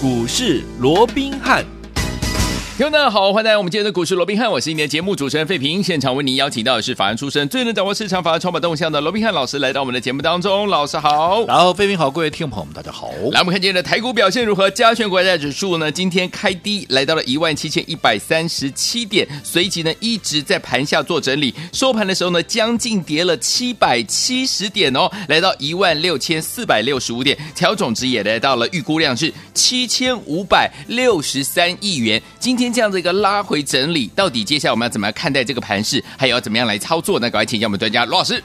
股市罗宾汉。听众大家好，欢迎来到我们今天的股市罗宾汉，我是你的节目主持人费平。现场为您邀请到的是法案出身、最能掌握市场法案筹码动向的罗宾汉老师，来到我们的节目当中。老师好，然后费平好，各位听众朋友们大家好。来，我们看今天的台股表现如何？加权国债指数呢，今天开低来到了一万七千一百三十七点，随即呢一直在盘下做整理，收盘的时候呢将近跌了七百七十点哦，来到一万六千四百六十五点，调总值也来到了预估量是七千五百六十三亿元。今天。这样的一个拉回整理，到底接下来我们要怎么样看待这个盘势，还有要怎么样来操作呢？赶快请教我们专家罗老师。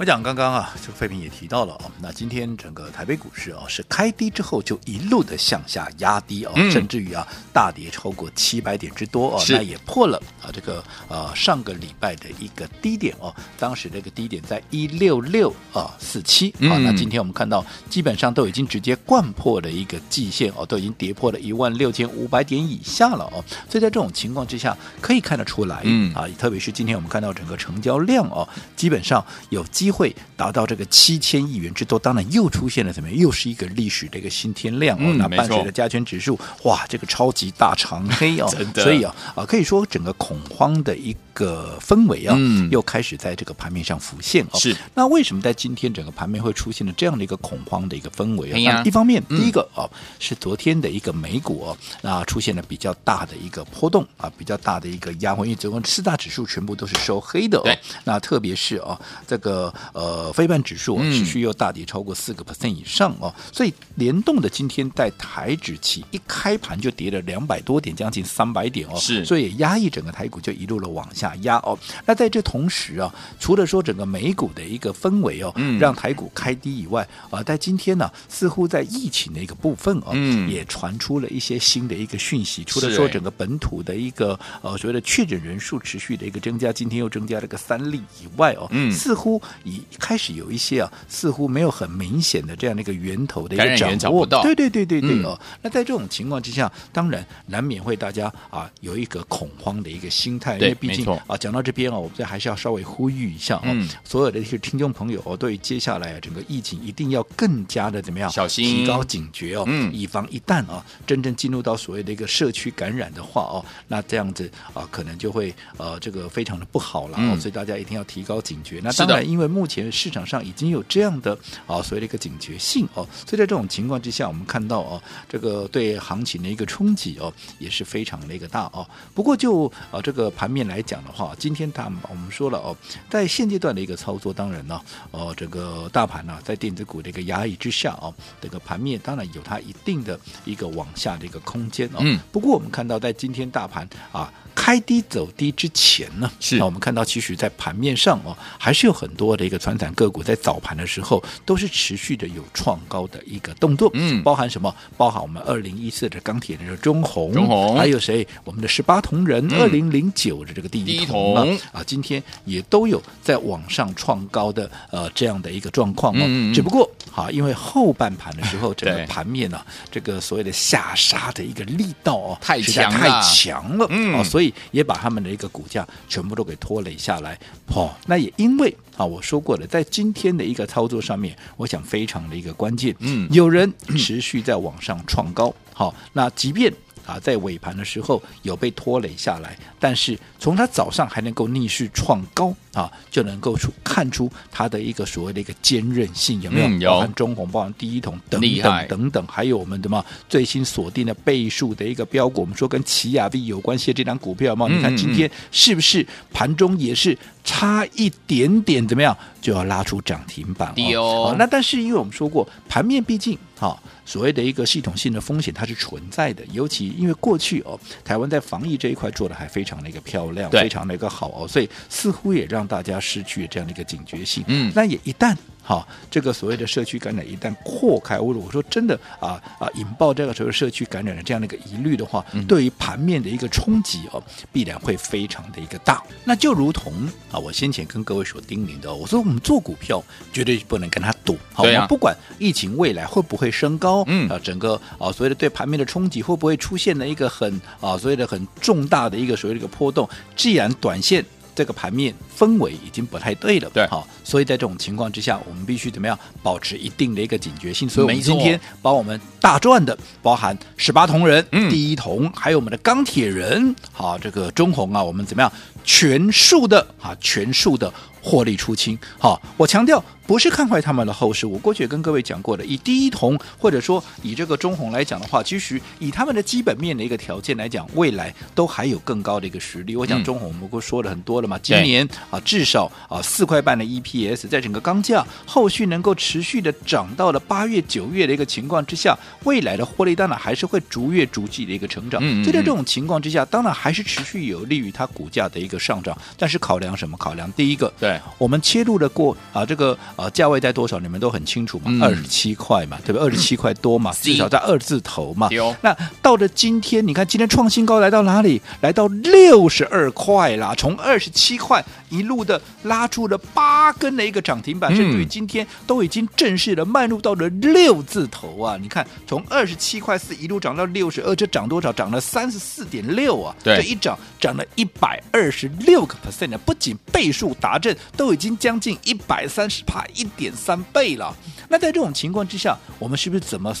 我讲刚刚啊，这个费平也提到了哦，那今天整个台北股市啊是开低之后就一路的向下压低哦，嗯、甚至于啊大跌超过七百点之多哦，那也破了啊这个呃上个礼拜的一个低点哦，当时这个低点在一六六啊四七啊，那今天我们看到基本上都已经直接贯破了一个季线哦，都已经跌破了一万六千五百点以下了哦，所以在这种情况之下可以看得出来，嗯。啊，特别是今天我们看到整个成交量哦，基本上有机。会达到这个七千亿元之多，当然又出现了怎么样？又是一个历史的一个新天量哦。嗯、那伴随着加权指数，哇，这个超级大长黑哦，的所以啊啊，可以说整个恐慌的一个氛围啊，嗯、又开始在这个盘面上浮现哦。是，那为什么在今天整个盘面会出现了这样的一个恐慌的一个氛围啊？呀一方面，嗯、第一个哦是昨天的一个美股哦，那出现了比较大的一个波动啊，比较大的一个压回，因为昨天四大指数全部都是收黑的哦。对那特别是啊这个。呃，非半指数持续又大跌超过四个 percent 以上哦，嗯、所以联动的今天在台指期一开盘就跌了两百多点，将近三百点哦，是，所以也压抑整个台股就一路的往下压哦。那在这同时啊，除了说整个美股的一个氛围哦，嗯、让台股开低以外啊，在今天呢、啊，似乎在疫情的一个部分哦，嗯、也传出了一些新的一个讯息。除了说整个本土的一个呃所谓的确诊人数持续的一个增加，今天又增加了个三例以外哦，嗯、似乎以开始有一些啊，似乎没有很明显的这样的一个源头的一个掌握，对对对对对哦。嗯、那在这种情况之下，当然难免会大家啊有一个恐慌的一个心态，因为毕竟啊讲到这边啊，我们这还是要稍微呼吁一下啊，嗯、所有的一些听众朋友哦，对于接下来啊整个疫情一定要更加的怎么样小心，提高警觉哦，嗯、以防一旦啊真正进入到所谓的一个社区感染的话哦，那这样子啊可能就会呃这个非常的不好了所以大家一定要提高警觉。那当然，因为目前市场上已经有这样的啊，所谓的一个警觉性哦，所以在这种情况之下，我们看到哦，这个对行情的一个冲击哦，也是非常的一个大哦。不过就啊这个盘面来讲的话，今天他我们说了哦，在现阶段的一个操作，当然呢，哦这个大盘呢，在电子股的一个压抑之下哦，这个盘面当然有它一定的一个往下的一个空间哦。嗯。不过我们看到在今天大盘啊。开低走低之前呢，是。那我们看到，其实，在盘面上哦，还是有很多的一个传产个股在早盘的时候都是持续的有创高的一个动作，嗯，包含什么？包含我们二零一四的钢铁人的中红，中红，还有谁？我们的十八铜人二零零九的这个第一铜啊，啊，今天也都有在网上创高的呃这样的一个状况哦，嗯、只不过好，因为后半盘的时候，整个盘面呢、这个所谓的下杀的一个力道哦，太强太强了，嗯，哦，所以。也把他们的一个股价全部都给拖累下来，哦，那也因为啊，我说过了，在今天的一个操作上面，我想非常的一个关键，嗯，有人持续在往上创高，好，那即便。啊，在尾盘的时候有被拖累下来，但是从它早上还能够逆势创高啊，就能够出看出它的一个所谓的一个坚韧性有没有？嗯、有包含中红，包含第一桶等等等等，还有我们的嘛最新锁定的倍数的一个标股，我们说跟奇亚币有关系的这张股票嘛，嗯、你看今天是不是盘中也是差一点点怎么样就要拉出涨停板哦，哦？那但是因为我们说过盘面毕竟哈。所谓的一个系统性的风险，它是存在的。尤其因为过去哦，台湾在防疫这一块做的还非常的一个漂亮，非常的一个好哦，所以似乎也让大家失去这样的一个警觉性。嗯，那也一旦。好，这个所谓的社区感染一旦扩开，我我说真的啊啊，引爆这个所谓社区感染的这样的一个疑虑的话，嗯、对于盘面的一个冲击哦，必然会非常的一个大。那就如同啊，我先前跟各位所叮咛的，我说我们做股票绝对不能跟他赌。好，啊、我们不管疫情未来会不会升高，嗯啊，整个啊所谓的对盘面的冲击会不会出现了一个很啊所谓的很重大的一个所谓的一个波动，既然短线。这个盘面氛围已经不太对了，对，好，所以在这种情况之下，我们必须怎么样保持一定的一个警觉性。所以，我们今天把我们大赚的，包含十八铜人、嗯、第一铜，还有我们的钢铁人，好，这个中红啊，我们怎么样全数的啊，全数的。获利出清，好，我强调不是看坏他们的后市。我过去也跟各位讲过的，以第一铜或者说以这个中红来讲的话，其实以他们的基本面的一个条件来讲，未来都还有更高的一个实力。我讲中红，我们不说了很多了嘛，今年啊至少啊四块半的 EPS，在整个钢价后续能够持续的涨到了八月九月的一个情况之下，未来的获利当然还是会逐月逐季的一个成长。在这种情况之下，当然还是持续有利于它股价的一个上涨。但是考量什么？考量第一个。对，我们切入的过啊，这个啊价位在多少？你们都很清楚嘛，二十七块嘛，对不对？二十七块多嘛，至少在二字头嘛。那到了今天，你看今天创新高来到哪里？来到六十二块啦，从二十七块一路的拉出了八根的一个涨停板，甚至于今天都已经正式的迈入到了六字头啊！你看，从二十七块四一路涨到六十二，这涨多少？涨了三十四点六啊！对，这一涨涨了一百二十六个 percent 呢，不仅倍数达阵，都已经将近一百三十帕，一点三倍了。那在这种情况之下，我们是不是怎么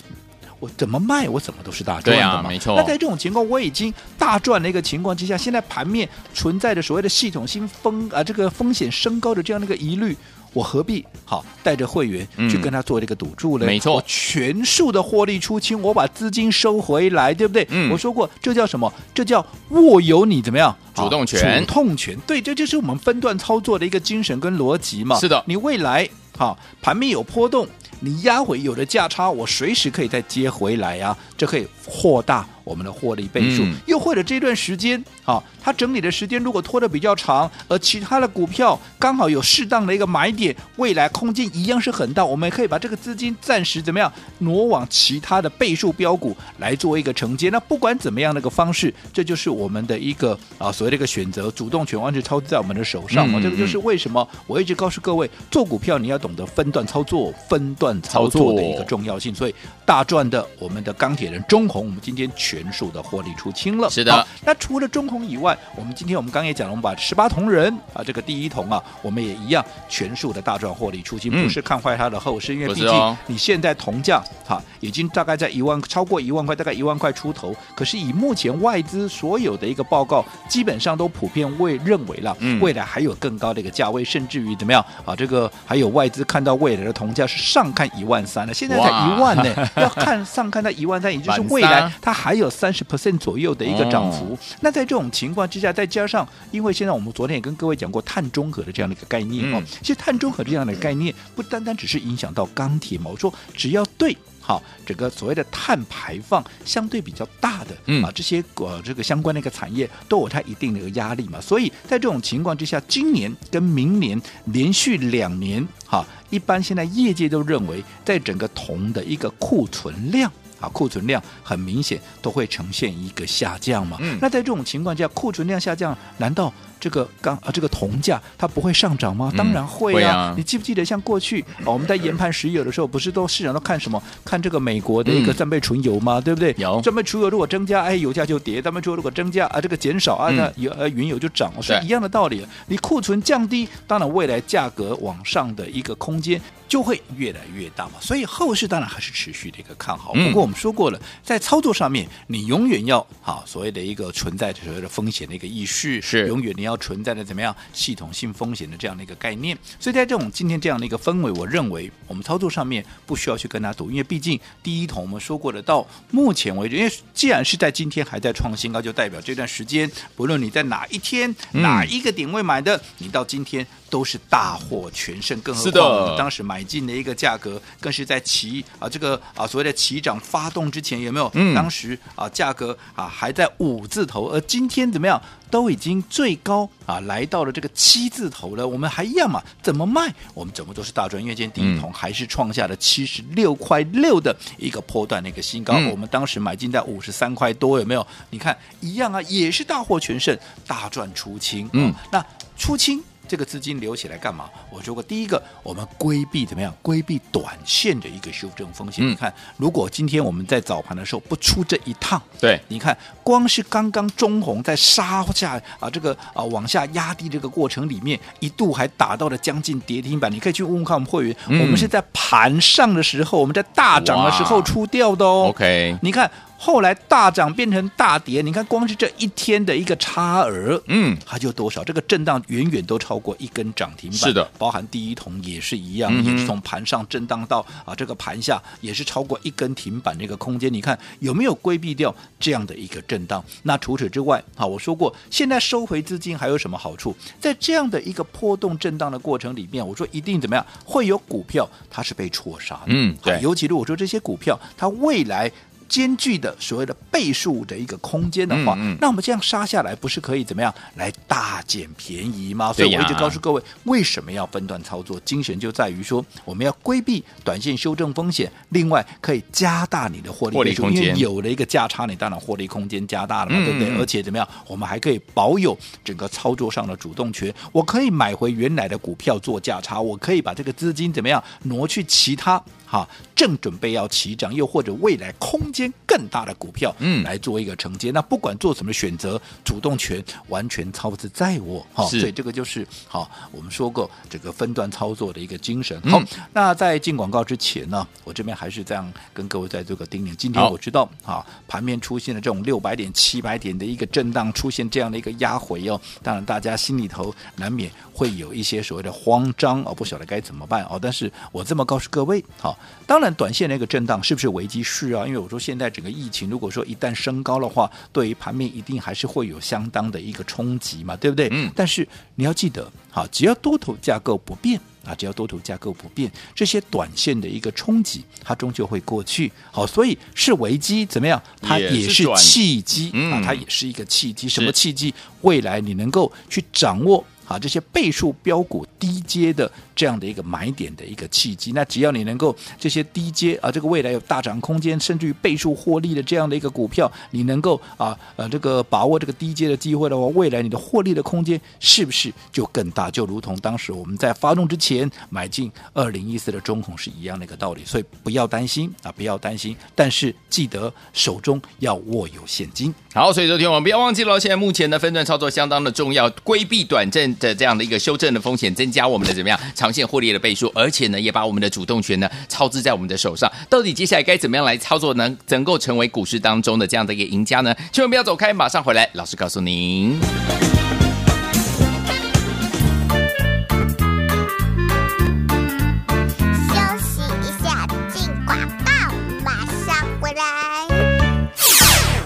我怎么卖，我怎么都是大赚的嘛？对啊，没错。那在这种情况，我已经大赚的一个情况之下，现在盘面存在着所谓的系统性风啊，这个风险升高的这样的一个疑虑，我何必好带着会员去跟他做这个赌注呢？嗯、没错，我全数的获利出清，我把资金收回来，对不对？嗯，我说过，这叫什么？这叫握有你怎么样？主动权，主动权。对，这就是我们分段操作的一个精神跟逻辑嘛。是的，你未来好盘面有波动。你压回有的价差，我随时可以再接回来呀、啊，这可以扩大我们的获利倍数。嗯、又或者这段时间，好，它整理的时间如果拖得比较长，而其他的股票刚好有适当的一个买点，未来空间一样是很大，我们也可以把这个资金暂时怎么样挪往其他的倍数标股来做一个承接。那不管怎么样的一个方式，这就是我们的一个啊所谓的一个选择，主动权完全操作在我们的手上嘛。嗯、这个就是为什么我一直告诉各位，做股票你要懂得分段操作，分段。操作的一个重要性，所以大赚的我们的钢铁人中鸿，我们今天全数的获利出清了。是的，那除了中红以外，我们今天我们刚也讲了，我们把十八铜人啊，这个第一铜啊，我们也一样全数的大赚获利出清，不是看坏它的后市，因为毕竟你现在铜价哈已经大概在一万超过一万块，大概一万块出头。可是以目前外资所有的一个报告，基本上都普遍未认为了，未来还有更高的一个价位，甚至于怎么样啊？这个还有外资看到未来的铜价是上看一万三了，现在才一万呢，要看上看到一万三，也就是未来它还有三十 percent 左右的一个涨幅。那在这种情况之下，再加上因为现在我们昨天也跟各位讲过碳中和的这样的一个概念哦，其实碳中和这样的概念不单单只是影响到钢铁嘛，我说只要对。好，整个所谓的碳排放相对比较大的，嗯啊，这些呃这个相关的一个产业都有它一定的一个压力嘛，所以在这种情况之下，今年跟明年连续两年，哈，一般现在业界都认为，在整个铜的一个库存量。啊，库存量很明显都会呈现一个下降嘛。嗯，那在这种情况下，库存量下降，难道这个钢啊这个铜价它不会上涨吗？当然会啊。会啊，你记不记得像过去我们在研判石油的时候，不是都市场都看什么？看这个美国的一个战备纯油吗？嗯、对不对？有战备纯油如果增加，哎，油价就跌；战备纯油如果增加啊，这个减少啊，那油呃原油就涨，是一样的道理。你库存降低，当然未来价格往上的一个空间就会越来越大嘛。所以后市当然还是持续的一个看好。不过。我们说过了，在操作上面，你永远要好所谓的一个存在的所谓的风险的一个意识，是永远你要存在的怎么样系统性风险的这样的一个概念。所以在这种今天这样的一个氛围，我认为我们操作上面不需要去跟他赌，因为毕竟第一桶我们说过的，到目前为止，因为既然是在今天还在创新高，就代表这段时间不论你在哪一天、嗯、哪一个点位买的，你到今天都是大获全胜。更何况我们当时买进的一个价格，更是在起啊这个啊所谓的起涨发。动之前有没有？嗯，当时啊，价格啊还在五字头，而今天怎么样？都已经最高啊来到了这个七字头了。我们还一样嘛？怎么卖？我们怎么都是大赚。因为今天第一桶还是创下了七十六块六的一个波段的一个新高。嗯、我们当时买进在五十三块多，有没有？你看一样啊，也是大获全胜，大赚出清。嗯，那出清。这个资金留起来干嘛？我说过，第一个，我们规避怎么样？规避短线的一个修正风险。嗯、你看，如果今天我们在早盘的时候不出这一趟，对，你看，光是刚刚中红在杀下啊，这个啊往下压低这个过程里面，一度还打到了将近跌停板。你可以去问问看我们会员，嗯、我们是在盘上的时候，我们在大涨的时候出掉的哦。OK，你看。后来大涨变成大跌，你看光是这一天的一个差额，嗯，它就多少？这个震荡远远都超过一根涨停板。是的，包含第一桶也是一样，也是从盘上震荡到啊这个盘下也是超过一根停板那个空间。你看有没有规避掉这样的一个震荡？那除此之外，好，我说过，现在收回资金还有什么好处？在这样的一个波动震荡的过程里面，我说一定怎么样？会有股票它是被错杀的，嗯，对，尤其是我说这些股票它未来。兼具的所谓的倍数的一个空间的话，嗯嗯、那我们这样杀下来，不是可以怎么样来大捡便宜吗？所以我一直告诉各位，为什么要分段操作？精神就在于说，我们要规避短线修正风险，另外可以加大你的获利，空间。因为有了一个价差，你当然获利空间加大了嘛，嗯、对不对？而且怎么样，我们还可以保有整个操作上的主动权。我可以买回原来的股票做价差，我可以把这个资金怎么样挪去其他。好，正准备要起涨，又或者未来空间更大的股票，嗯，来做一个承接。嗯、那不管做什么选择，主动权完全操之在我。哈是，所以这个就是好，我们说过这个分段操作的一个精神。好，嗯、那在进广告之前呢，我这边还是这样跟各位再做个叮咛。今天我知道，哈好，盘面出现了这种六百点、七百点的一个震荡，出现这样的一个压回哦，当然大家心里头难免会有一些所谓的慌张哦，不晓得该怎么办哦。但是我这么告诉各位，好。当然，短线那个震荡是不是危机？是啊，因为我说现在整个疫情，如果说一旦升高的话，对于盘面一定还是会有相当的一个冲击嘛，对不对？嗯。但是你要记得，好，只要多头架构不变啊，只要多头架构不变，这些短线的一个冲击，它终究会过去。好，所以是危机怎么样？它也是契机啊，它也是一个契机。什么契机？未来你能够去掌握。啊，这些倍数标股低阶的这样的一个买点的一个契机，那只要你能够这些低阶啊，这个未来有大涨空间，甚至于倍数获利的这样的一个股票，你能够啊呃这个把握这个低阶的机会的话，未来你的获利的空间是不是就更大？就如同当时我们在发动之前买进二零一四的中红是一样的一个道理，所以不要担心啊，不要担心，但是记得手中要握有现金。好，所以昨天我们不要忘记了，现在目前的分段操作相当的重要，规避短暂的这样的一个修正的风险，增加我们的怎么样长线获利的倍数，而且呢，也把我们的主动权呢操之在我们的手上。到底接下来该怎么样来操作呢？能够成为股市当中的这样的一个赢家呢？千万不要走开，马上回来，老师告诉您。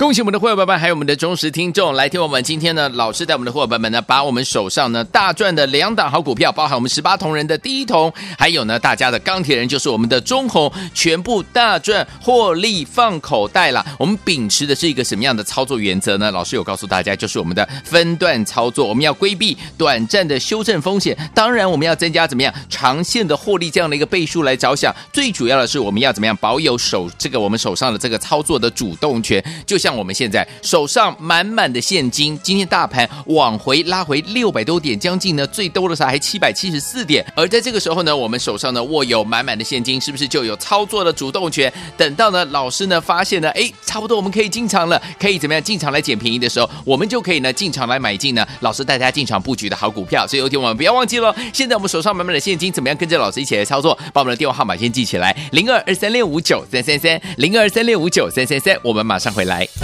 恭喜我们的会员朋友们，还有我们的忠实听众，来听我们今天呢，老师带我们的会员朋友们呢，把我们手上呢大赚的两档好股票，包含我们十八铜人的第一铜，还有呢大家的钢铁人，就是我们的中红，全部大赚获利放口袋了。我们秉持的是一个什么样的操作原则呢？老师有告诉大家，就是我们的分段操作，我们要规避短暂的修正风险，当然我们要增加怎么样长线的获利这样的一个倍数来着想。最主要的是我们要怎么样保有手这个我们手上的这个操作的主动权，就像。我们现在手上满满的现金，今天大盘往回拉回六百多点，将近呢最多的时候还七百七十四点。而在这个时候呢，我们手上呢握有满满的现金，是不是就有操作的主动权？等到呢老师呢发现呢，哎，差不多我们可以进场了，可以怎么样进场来捡便宜的时候，我们就可以呢进场来买进呢老师带大家进场布局的好股票。所以有天我们不要忘记了，现在我们手上满满的现金，怎么样跟着老师一起来操作？把我们的电话号码先记起来：零二二三六五九三三三，零二三六五九三三三。我们马上回来。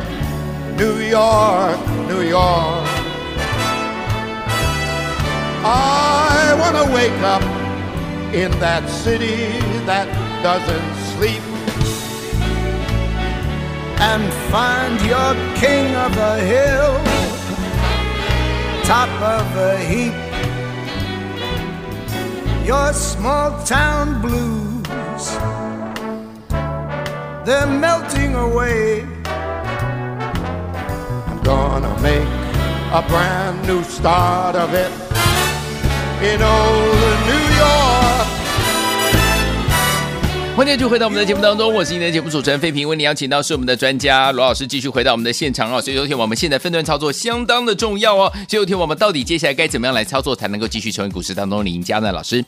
New York, New York. I want to wake up in that city that doesn't sleep and find your king of the hill, top of the heap. Your small town blues, they're melting away. Gonna make a brand new start of it in old New York. 欢迎继续回到我们的节目当中，我是今天的节目主持人费平，为你邀请到是我们的专家罗老师，继续回到我们的现场哦。所以昨天我们现在分段操作相当的重要哦。所以昨天我们到底接下来该怎么样来操作，才能够继续成为股市当中的赢家呢？老师？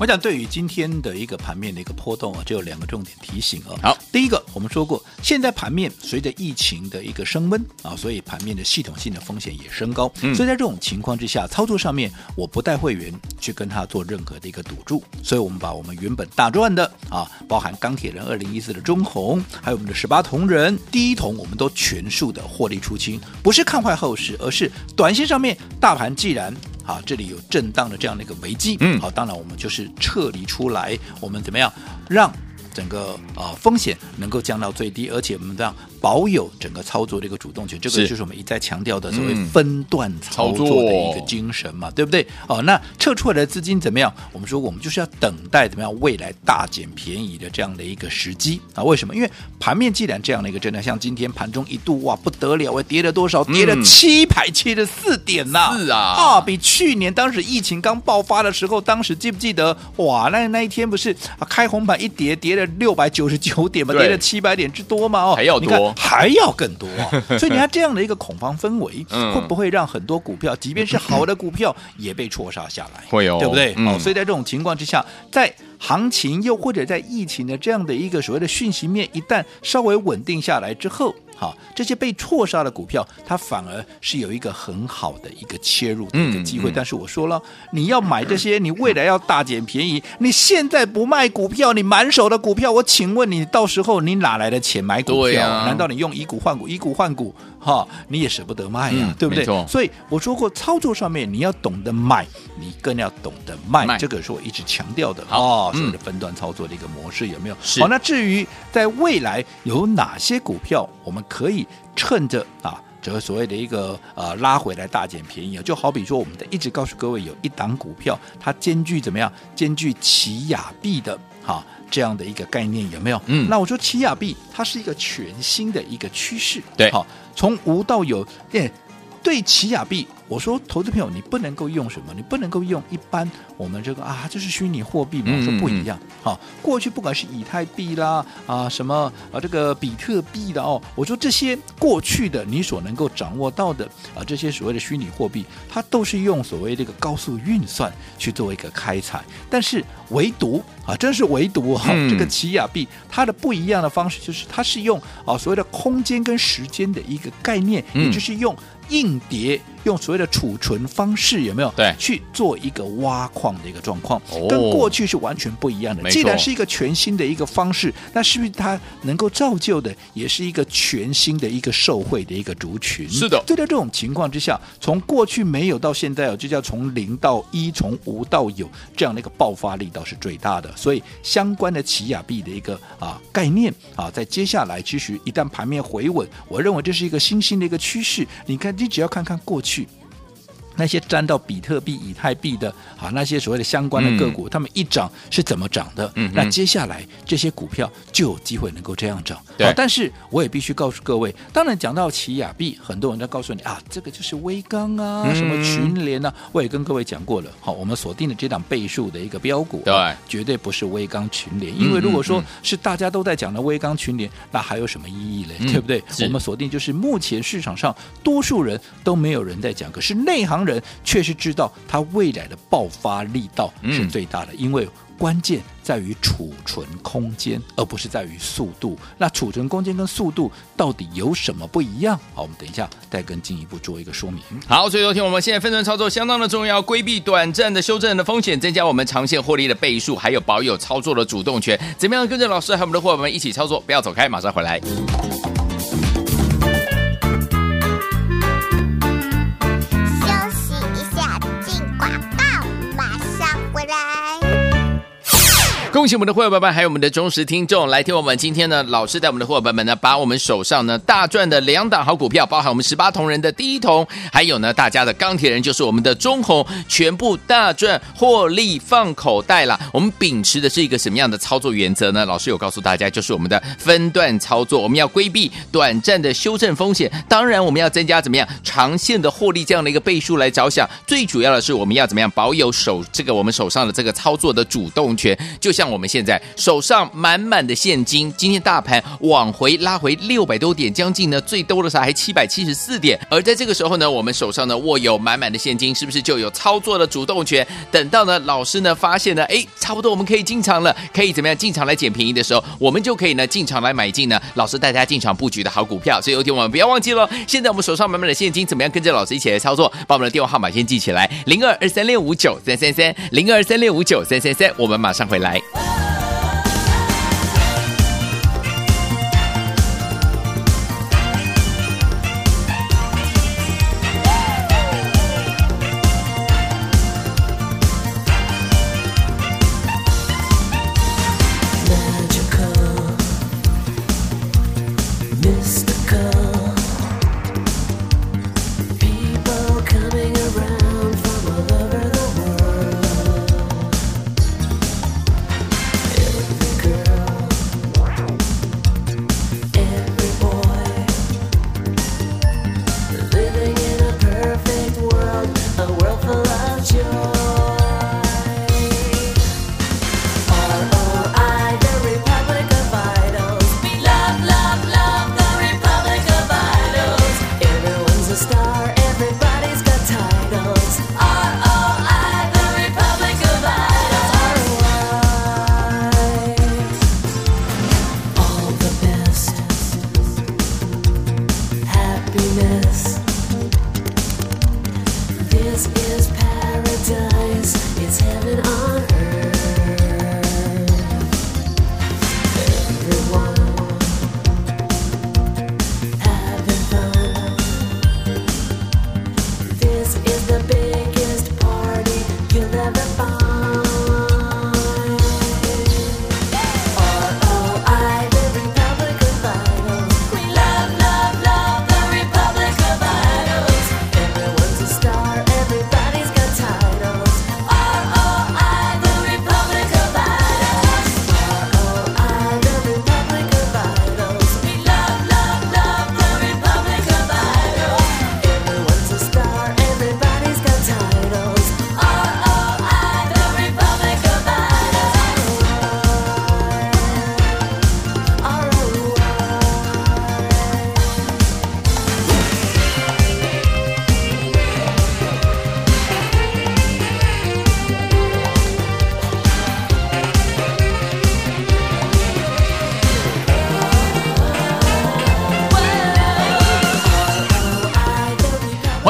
我想，对于今天的一个盘面的一个波动啊，就有两个重点提醒啊。好，第一个，我们说过，现在盘面随着疫情的一个升温啊，所以盘面的系统性的风险也升高。嗯，所以在这种情况之下，操作上面我不带会员去跟他做任何的一个赌注，所以我们把我们原本大赚的啊，包含钢铁人二零一四的中红，还有我们的十八铜人第一铜，我们都全数的获利出清，不是看坏后市，而是短线上面大盘既然。啊，这里有震荡的这样的一个危机，嗯，好，当然我们就是撤离出来，我们怎么样让整个啊、呃、风险能够降到最低，而且我们这样。保有整个操作的一个主动权，这个就是我们一再强调的所谓分段操作的一个精神嘛，嗯、对不对？哦，那撤出来的资金怎么样？我们说我们就是要等待怎么样未来大减便宜的这样的一个时机啊？为什么？因为盘面既然这样的一个震荡，像今天盘中一度哇不得了，跌了多少？跌了七百七十四点呐、啊！是啊，啊，比去年当时疫情刚爆发的时候，当时记不记得？哇，那那一天不是啊开红盘一跌，跌了六百九十九点嘛，跌了七百点之多嘛？哦，还要多。还要更多，所以你看这样的一个恐慌氛围，会不会让很多股票，即便是好的股票，也被戳杀下来？会有，对不对？好、嗯，所以在这种情况之下，在行情又或者在疫情的这样的一个所谓的讯息面，一旦稍微稳定下来之后。好，这些被错杀的股票，它反而是有一个很好的一个切入的一个机会。嗯嗯、但是我说了，你要买这些，你未来要大捡便宜。你现在不卖股票，你满手的股票，我请问你，到时候你哪来的钱买股票？啊、难道你用以股换股？以股换股，哈，你也舍不得卖呀、啊，嗯、对不对？所以我说过，操作上面你要懂得买，你更要懂得卖。卖这个是我一直强调的哦，所谓的分段操作的一个模式有没有？是好，那至于在未来有哪些股票，我们可以趁着啊，这个所谓的一个呃拉回来大捡便宜啊，就好比说，我们的一直告诉各位，有一档股票，它兼具怎么样？兼具奇亚币的哈这样的一个概念有没有？嗯，那我说奇亚币它是一个全新的一个趋势，对，好，从无到有，对，对奇亚币。我说，投资朋友，你不能够用什么？你不能够用一般我们这个啊，这是虚拟货币嘛？我说不一样。好、嗯嗯，过去不管是以太币啦啊，什么啊，这个比特币的哦，我说这些过去的你所能够掌握到的啊，这些所谓的虚拟货币，它都是用所谓这个高速运算去做一个开采。但是唯独啊，真是唯独哈、这个奇亚币它的不一样的方式就是它是用啊所谓的空间跟时间的一个概念，嗯、也就是用。硬碟用所谓的储存方式有没有？对，去做一个挖矿的一个状况，哦、跟过去是完全不一样的。既然是一个全新的一个方式，那是不是它能够造就的也是一个全新的一个受惠的一个族群？是的。对在这种情况之下，从过去没有到现在哦，就叫从零到一，从无到有这样的一个爆发力倒是最大的。所以相关的奇亚币的一个啊概念啊，在接下来其实一旦盘面回稳，我认为这是一个新兴的一个趋势。你看。你只要看看过去那些沾到比特币、以太币的啊，那些所谓的相关的个股，他、嗯、们一涨是怎么涨的？嗯，那接下来这些股票就有机会能够这样涨。对、啊，但是我也必须告诉各位，当然讲到奇亚币，很多人都告诉你啊，这个就是威刚啊，嗯、什么群联啊，我也跟各位讲过了。好，我们锁定的这档倍数的一个标股，对，绝对不是威刚群联，因为如果说是大家都在讲的威刚群联，那还有什么意义嘞？嗯、对不对？我们锁定就是目前市场上多数人都没有人在讲，可是内行人确实知道它未来的爆发力道是最大的，嗯、因为关键在于储存空间，而不是在于速度。那储存空间跟速度到底有什么不一样？好，我们等一下再跟进一步做一个说明。好，所以昨天我们现在分段操作相当的重要，规避短暂的修正的风险，增加我们长线获利的倍数，还有保有操作的主动权。怎么样跟着老师和我们的伙伴们一起操作？不要走开，马上回来。恭喜我们的会员朋友们，还有我们的忠实听众，来听我们今天呢，老师带我们的会员朋友们呢，把我们手上呢大赚的两档好股票，包含我们十八铜人的第一铜，还有呢大家的钢铁人，就是我们的中红，全部大赚获利放口袋了。我们秉持的是一个什么样的操作原则呢？老师有告诉大家，就是我们的分段操作，我们要规避短暂的修正风险，当然我们要增加怎么样长线的获利这样的一个倍数来着想。最主要的是我们要怎么样保有手这个我们手上的这个操作的主动权，就。像我们现在手上满满的现金，今天大盘往回拉回六百多点，将近呢最多的时候还七百七十四点。而在这个时候呢，我们手上呢握有满满的现金，是不是就有操作的主动权？等到呢老师呢发现呢，哎，差不多我们可以进场了，可以怎么样进场来捡便宜的时候，我们就可以呢进场来买进呢老师带大家进场布局的好股票。所以有听我们不要忘记了，现在我们手上满满的现金，怎么样跟着老师一起来操作？把我们的电话号码先记起来：零二二三六五九三三三，零二三六五九三三三。我们马上回来。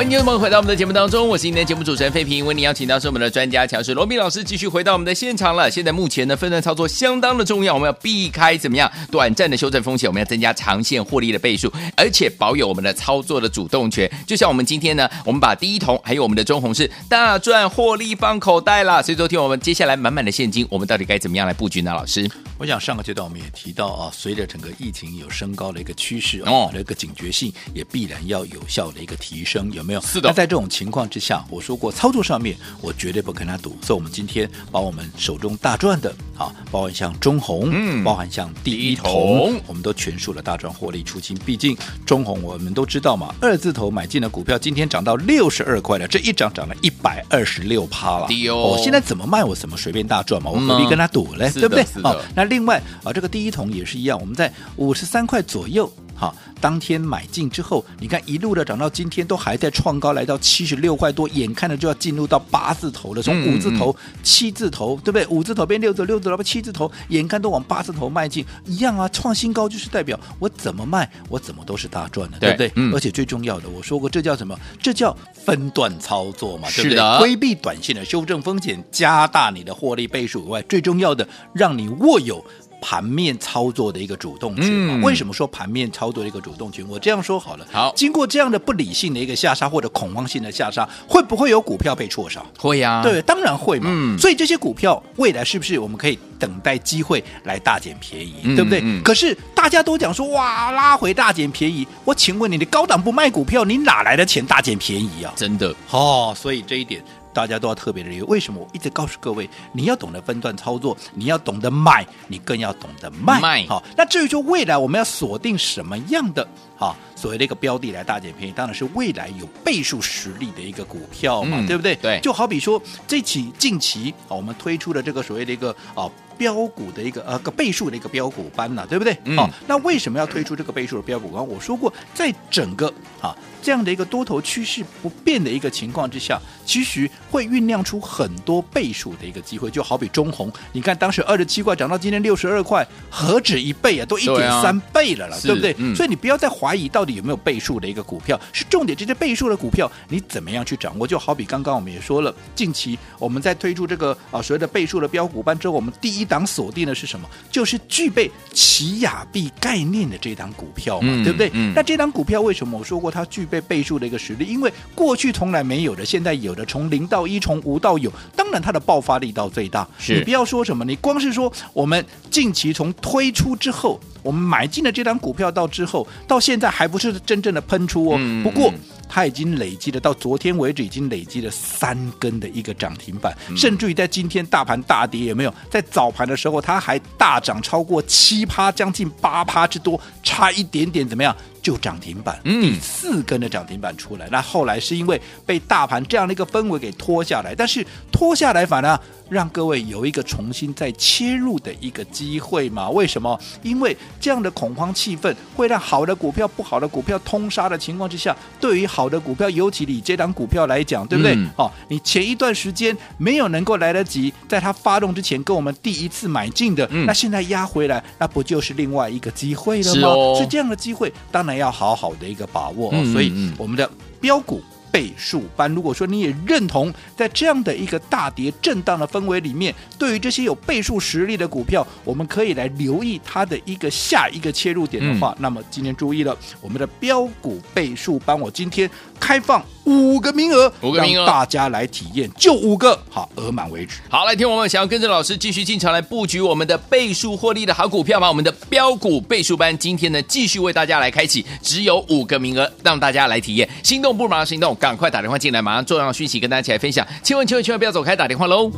欢迎朋友回到我们的节目当中，我是今天的节目主持人费平，为您邀请到是我们的专家强势罗宾老师，继续回到我们的现场了。现在目前呢，分段操作相当的重要，我们要避开怎么样短暂的修正风险，我们要增加长线获利的倍数，而且保有我们的操作的主动权。就像我们今天呢，我们把第一桶还有我们的中红是大赚获利放口袋了。所以昨天我们接下来满满的现金，我们到底该怎么样来布局呢？老师，我想上个阶段我们也提到啊，随着整个疫情有升高的一个趋势哦，那个警觉性也必然要有效的一个提升，有没有？是的。那在这种情况之下，我说过操作上面我绝对不跟他赌，所以我们今天把我们手中大赚的啊，包含像中红，嗯，包含像第一桶，我们都全数的大赚获利出清。毕竟中红我们都知道嘛，二字头买进的股票今天涨到六十二块了，这一涨涨了一百二十六趴了。哦，现在怎么卖我怎么随便大赚嘛，我何必跟他赌嘞？对不对？哦，那另外啊，这个第一桶也是一样，我们在五十三块左右。好，当天买进之后，你看一路的涨到今天都还在创高，来到七十六块多，眼看着就要进入到八字头了，从五字头、七字头，对不对？五字头变六字头，六字头变七字头，眼看都往八字头迈进，一样啊，创新高就是代表我怎么卖，我怎么都是大赚的，对，对不对？嗯、而且最重要的，我说过这叫什么？这叫分段操作嘛，对不对？规避短线的修正风险，加大你的获利倍数以外，最重要的让你握有。盘面操作的一个主动权嘛。嗯、为什么说盘面操作的一个主动权？我这样说好了，好，经过这样的不理性的一个下杀或者恐慌性的下杀，会不会有股票被错杀？会呀、啊，对，当然会嘛。嗯、所以这些股票未来是不是我们可以等待机会来大捡便宜，嗯、对不对？嗯、可是大家都讲说哇，拉回大捡便宜，我请问你，你高档不卖股票，你哪来的钱大捡便宜啊？真的哦，所以这一点。大家都要特别的留意，为什么我一直告诉各位，你要懂得分段操作，你要懂得买，你更要懂得卖。卖好，那至于说未来我们要锁定什么样的哈所谓的一个标的来大捡便宜，当然是未来有倍数实力的一个股票嘛，嗯、对不对？对，就好比说这期近期啊，我们推出的这个所谓的一个啊标股的一个呃个倍数的一个标股班呐、啊，对不对？好、嗯哦，那为什么要推出这个倍数的标股班？我说过，在整个啊。这样的一个多头趋势不变的一个情况之下，其实会酝酿出很多倍数的一个机会，就好比中红，你看当时二十七块涨到今天六十二块，何止一倍啊，都一点三倍了了，对，啊、对不对？嗯、所以你不要再怀疑到底有没有倍数的一个股票，是重点。这些倍数的股票你怎么样去掌握？就好比刚刚我们也说了，近期我们在推出这个啊所谓的倍数的标股班之后，我们第一档锁定的是什么？就是具备奇亚币概念的这档股票嘛，嗯、对不对？嗯、那这档股票为什么我说过它具备倍数的一个实力，因为过去从来没有的，现在有的，从零到一，从无到有，当然它的爆发力到最大。是你不要说什么，你光是说我们近期从推出之后，我们买进了这张股票到之后，到现在还不是真正的喷出哦。嗯、不过它已经累积了，到昨天为止已经累积了三根的一个涨停板，嗯、甚至于在今天大盘大跌，也没有？在早盘的时候，它还大涨超过七趴，将近八趴之多，差一点点怎么样？就涨停板，第四根的涨停板出来，嗯、那后来是因为被大盘这样的一个氛围给拖下来，但是拖下来反而让各位有一个重新再切入的一个机会嘛？为什么？因为这样的恐慌气氛会让好的股票、不好的股票通杀的情况之下，对于好的股票，尤其你这档股票来讲，对不对？嗯、哦，你前一段时间没有能够来得及在它发动之前跟我们第一次买进的，嗯、那现在压回来，那不就是另外一个机会了吗？是，哦、是这样的机会，当然。要好好的一个把握，哦，所以我们的标股倍数班，如果说你也认同，在这样的一个大跌震荡的氛围里面，对于这些有倍数实力的股票，我们可以来留意它的一个下一个切入点的话，那么今天注意了，我们的标股倍数班，我今天开放。五个名额，五个名额，大家来体验，就五个，好，额满为止。好，来听我们想要跟着老师继续进场来布局我们的倍数获利的好股票吗？我们的标股倍数班今天呢，继续为大家来开启，只有五个名额，让大家来体验。心动不如马上行动，赶快打电话进来，马上重要讯息跟大家一起来分享。千万千万千万不要走开，打电话喽。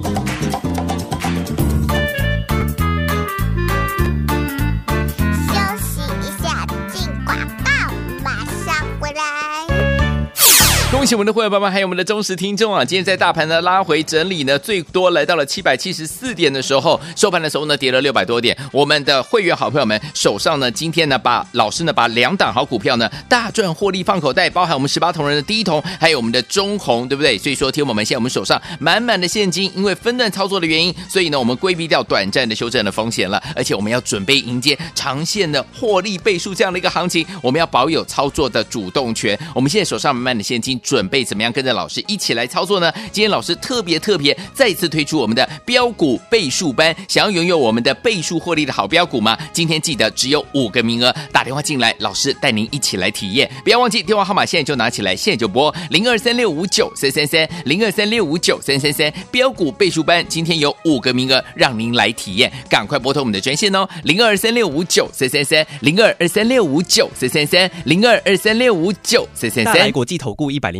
恭喜我们的会员爸爸，还有我们的忠实听众啊！今天在大盘的拉回整理呢，最多来到了七百七十四点的时候，收盘的时候呢，跌了六百多点。我们的会员好朋友们手上呢，今天呢，把老师呢，把两档好股票呢，大赚获利放口袋，包含我们十八铜人的第一铜，还有我们的中红，对不对？所以说，听我们现在我们手上满满的现金，因为分段操作的原因，所以呢，我们规避掉短暂的修正的风险了，而且我们要准备迎接长线的获利倍数这样的一个行情，我们要保有操作的主动权。我们现在手上满满的现金。准备怎么样跟着老师一起来操作呢？今天老师特别特别再次推出我们的标股倍数班，想要拥有我们的倍数获利的好标股吗？今天记得只有五个名额，打电话进来，老师带您一起来体验。不要忘记电话号码，现在就拿起来，现在就拨零二三六五九三三三零二三六五九三三三。标股倍数班今天有五个名额，让您来体验，赶快拨通我们的专线哦，零二三六五九三三三零二二三六五九三三三零二二三六五九三三三。来国际投顾一百零。